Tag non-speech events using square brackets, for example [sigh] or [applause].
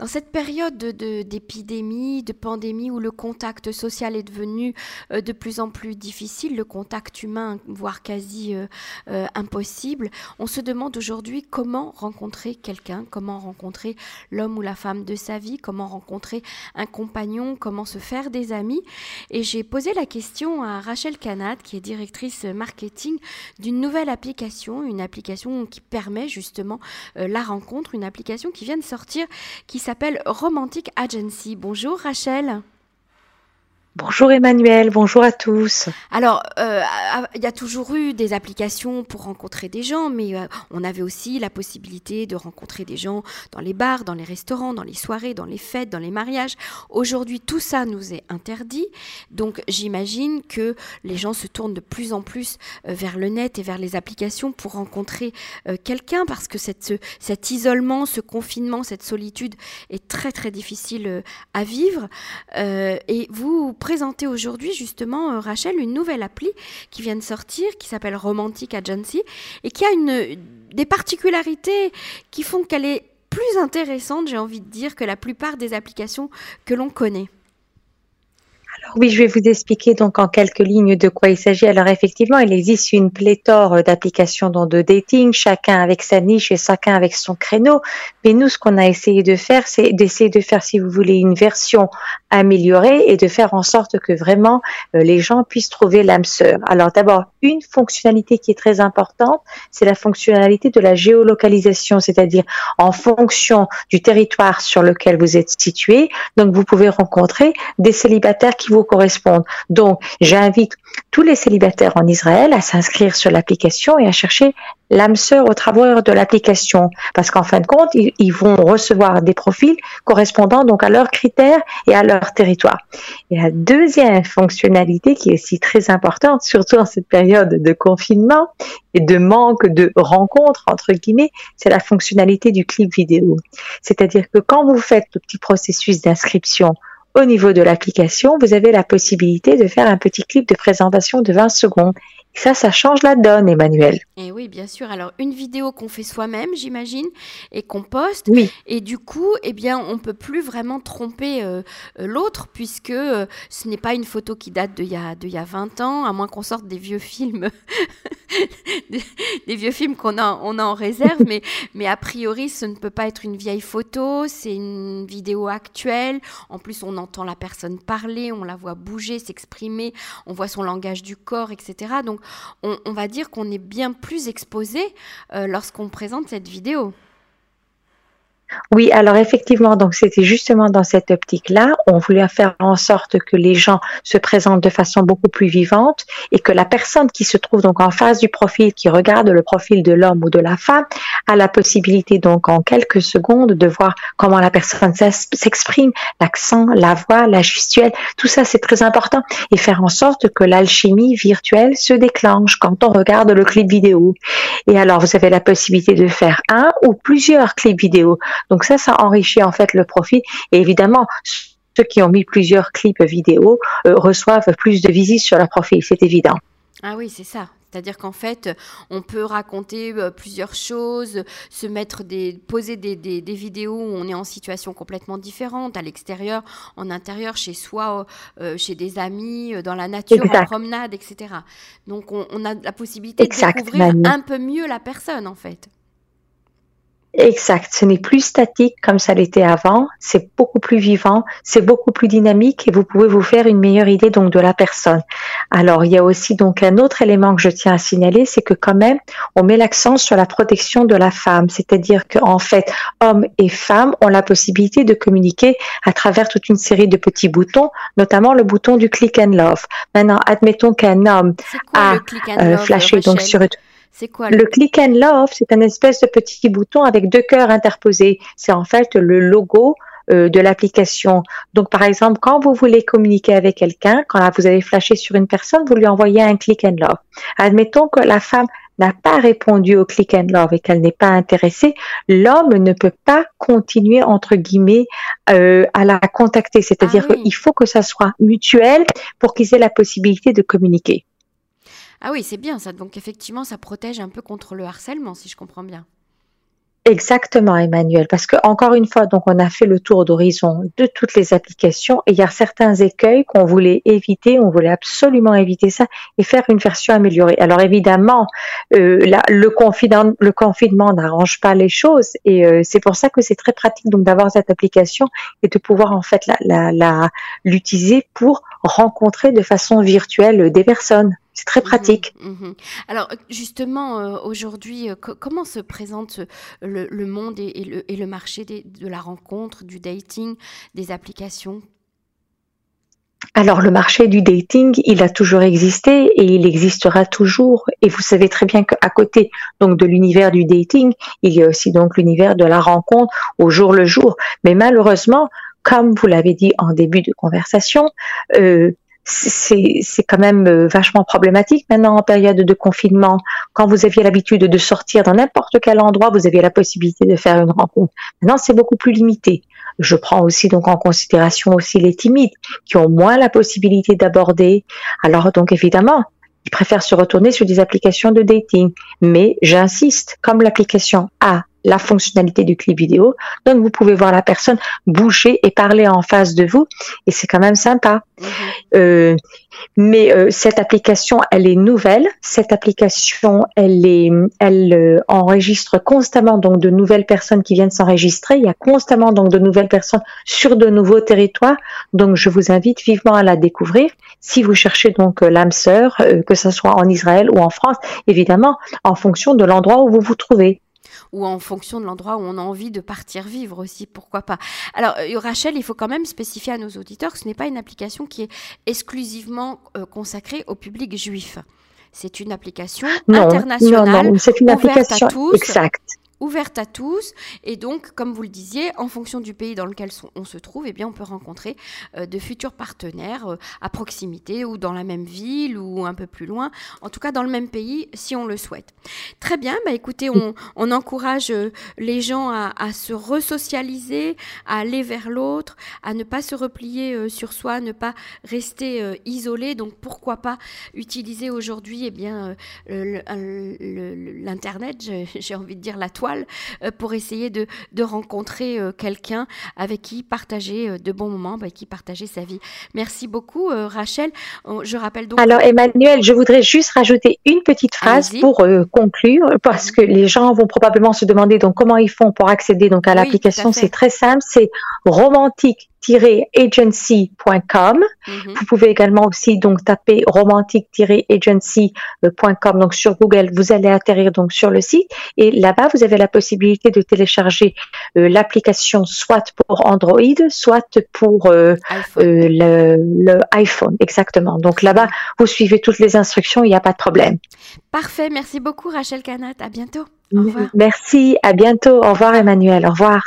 Dans cette période d'épidémie, de, pandémie, où le contact social est devenu euh, de plus en plus difficile, le contact humain, voire quasi euh, euh, impossible, on se demande aujourd'hui comment rencontrer quelqu'un, comment rencontrer l'homme ou la femme de sa vie, comment rencontrer un compagnon, comment se faire des amis. Et j'ai posé la question à Rachel Canad, qui est directrice marketing d'une nouvelle application, une application qui permet justement la rencontre, une application qui vient de sortir, qui s'appelle Romantic Agency. Bonjour Rachel. Bonjour Emmanuel, bonjour à tous. Alors, euh, il y a toujours eu des applications pour rencontrer des gens, mais euh, on avait aussi la possibilité de rencontrer des gens dans les bars, dans les restaurants, dans les soirées, dans les fêtes, dans les mariages. Aujourd'hui, tout ça nous est interdit, donc j'imagine que les gens se tournent de plus en plus euh, vers le net et vers les applications pour rencontrer quelqu'un, parce que cet isolement, ce confinement, cette solitude est très très difficile à vivre. et vous présenter aujourd'hui justement, euh, Rachel, une nouvelle appli qui vient de sortir, qui s'appelle Romantic Agency, et qui a une, des particularités qui font qu'elle est plus intéressante, j'ai envie de dire, que la plupart des applications que l'on connaît. Oui, je vais vous expliquer donc en quelques lignes de quoi il s'agit. Alors effectivement, il existe une pléthore d'applications de dating, chacun avec sa niche et chacun avec son créneau. Mais nous, ce qu'on a essayé de faire, c'est d'essayer de faire, si vous voulez, une version améliorée et de faire en sorte que vraiment euh, les gens puissent trouver l'âme sœur. Alors d'abord, une fonctionnalité qui est très importante, c'est la fonctionnalité de la géolocalisation, c'est-à-dire en fonction du territoire sur lequel vous êtes situé. Donc vous pouvez rencontrer des célibataires qui vous correspondent. Donc, j'invite tous les célibataires en Israël à s'inscrire sur l'application et à chercher l'âme sœur au travers de l'application. Parce qu'en fin de compte, ils, vont recevoir des profils correspondant donc à leurs critères et à leur territoire. Et la deuxième fonctionnalité qui est aussi très importante, surtout en cette période de confinement et de manque de rencontres, entre guillemets, c'est la fonctionnalité du clip vidéo. C'est-à-dire que quand vous faites le petit processus d'inscription au niveau de l'application, vous avez la possibilité de faire un petit clip de présentation de 20 secondes. Ça, ça change la donne, Emmanuel. Et oui, bien sûr. Alors, une vidéo qu'on fait soi-même, j'imagine, et qu'on poste. Oui. Et du coup, eh bien, on peut plus vraiment tromper euh, euh, l'autre, puisque euh, ce n'est pas une photo qui date d'il y, a, de y a 20 ans, à moins qu'on sorte des vieux films, [laughs] [laughs] des, vieux films qu'on a, on a en réserve. mais, mais a priori, ce ne peut pas être une vieille photo, c'est une vidéo actuelle. En plus, on entend la personne parler, on la voit bouger, s'exprimer, on voit son langage du corps, etc. Donc, on, va dire qu'on est bien plus exposé euh, lorsqu'on présente cette vidéo. Oui, alors effectivement, donc c'était justement dans cette optique-là, on voulait faire en sorte que les gens se présentent de façon beaucoup plus vivante et que la personne qui se trouve donc en face du profil, qui regarde le profil de l'homme ou de la femme, a la possibilité donc en quelques secondes de voir comment la personne s'exprime, l'accent, la voix, la gestuelle, tout ça c'est très important et faire en sorte que l'alchimie virtuelle se déclenche quand on regarde le clip vidéo. Et alors vous avez la possibilité de faire un ou plusieurs clips vidéo. Donc ça, ça enrichit en fait le profit. Et évidemment, ceux qui ont mis plusieurs clips vidéo euh, reçoivent plus de visites sur leur profil, c'est évident. Ah oui, c'est ça. C'est-à-dire qu'en fait, on peut raconter euh, plusieurs choses, se mettre des, poser des, vidéos où on est en situation complètement différente, à l'extérieur, en intérieur, chez soi, euh, chez des amis, dans la nature, en promenade, etc. Donc, on, a la possibilité de découvrir un peu mieux la personne, en fait. Exact. Ce n'est plus statique comme ça l'était avant. C'est beaucoup plus vivant, c'est beaucoup plus dynamique et vous pouvez vous faire une meilleure idée donc de la personne. Alors il y a aussi donc un autre élément que je tiens à signaler, c'est que quand même on met l'accent sur la protection de la femme, c'est-à-dire qu'en fait hommes et femmes ont la possibilité de communiquer à travers toute une série de petits boutons, notamment le bouton du click and love. Maintenant, admettons qu'un homme a euh, flashé donc sur c'est quoi le... click and love C'est un espèce de petit bouton avec deux cœurs interposés. C'est en fait le logo euh, de l'application. Donc, par exemple, quand vous voulez communiquer avec quelqu'un, quand vous avez flashé sur une personne, vous lui envoyez un click and love. Admettons que la femme n'a pas répondu au click and love et qu'elle n'est pas intéressée, l'homme ne peut pas continuer entre guillemets euh, à la contacter. C'est-à-dire ah qu'il faut que ça soit mutuel pour qu'ils aient la possibilité de communiquer. Ah oui, c'est bien ça. Donc effectivement, ça protège un peu contre le harcèlement, si je comprends bien. Exactement, Emmanuel, parce que encore une fois, donc on a fait le tour d'horizon de toutes les applications et il y a certains écueils qu'on voulait éviter, on voulait absolument éviter ça et faire une version améliorée. Alors évidemment, euh, le confinement, le confinement n'arrange pas les choses et euh, c'est pour ça que c'est très pratique donc d'avoir cette application et de pouvoir en fait l'utiliser pour rencontrer de façon virtuelle des personnes. C'est très mhm, pratique. Mhm. Alors justement, euh, aujourd'hui, euh, comment se présente le, monde et, le, et, le, marché de la rencontre, du dating, des applications? Alors le marché du dating, il a toujours existé et il existera toujours. Et vous savez très bien qu'à côté donc de l'univers du dating, il y a aussi donc l'univers de la rencontre au jour le jour. Mais malheureusement, comme vous l'avez dit en début de conversation, euh, c'est quand même euh, vachement problématique maintenant en période de confinement. Quand vous aviez l'habitude de sortir dans n'importe quel endroit, vous aviez la possibilité de faire une rencontre. Maintenant, c'est beaucoup plus limité. Je prends aussi donc en considération aussi les timides qui ont moins la possibilité d'aborder. Alors donc évidemment, ils préfèrent se retourner sur des applications de dating. Mais j'insiste, comme l'application a la fonctionnalité du clip vidéo. Donc, vous pouvez voir la personne bouger et parler en face de vous. Et c'est quand même sympa. Mhm. Euh, mais euh, cette application, elle est nouvelle. Cette application, elle est, elle euh, enregistre constamment donc de nouvelles personnes qui viennent s'enregistrer. Il y a constamment donc de nouvelles personnes sur de nouveaux territoires. Donc, je vous invite vivement à la découvrir. Si vous cherchez donc l'âme sœur, que ce soit en Israël ou en France, évidemment, en fonction de l'endroit où vous vous trouvez ou en fonction de l'endroit où on a envie de partir vivre aussi, pourquoi pas. Alors euh, Rachel, il faut quand même spécifier à nos auditeurs que ce n'est pas une application qui est exclusivement euh, consacrée au public juif. C'est une application internationale non, c'est une application à tous, exact ouverte à tous. Et donc, comme vous le disiez, en fonction du pays dans lequel on se trouve, eh bien, on peut rencontrer euh, de futurs partenaires euh, à proximité ou dans la même ville ou un peu plus loin. En tout cas, dans le même pays, si on le souhaite. Très bien. Bah, écoutez, on, encourage euh, les gens à, se resocialiser, à aller vers l'autre, à ne pas se replier sur soi, à ne pas rester isolé. Donc, pourquoi pas utiliser aujourd'hui, eh l'internet, [laughs] j'ai envie de dire la toile euh, pour essayer de, rencontrer euh, quelqu'un avec qui partager euh, de bons moments, avec qui partager sa vie. Merci beaucoup, Rachel. Je rappelle donc. Alors, Emmanuel, je voudrais juste rajouter une petite phrase pour conclure, parce que les gens vont probablement se demander donc comment ils font pour accéder donc à l'application. C'est très simple, c'est romantique agency.com. Mhm. Vous pouvez également aussi donc taper romantique-agency.com donc sur Google, vous allez atterrir donc sur le site et là-bas vous avez la possibilité de télécharger euh, l'application soit pour Android, soit pour euh, euh, le, iPhone exactement. Donc là-bas vous suivez toutes les instructions, il n'y a pas de problème. Parfait, merci beaucoup Rachel Canat, à bientôt. Merci, à bientôt. Au revoir Emmanuel, au revoir.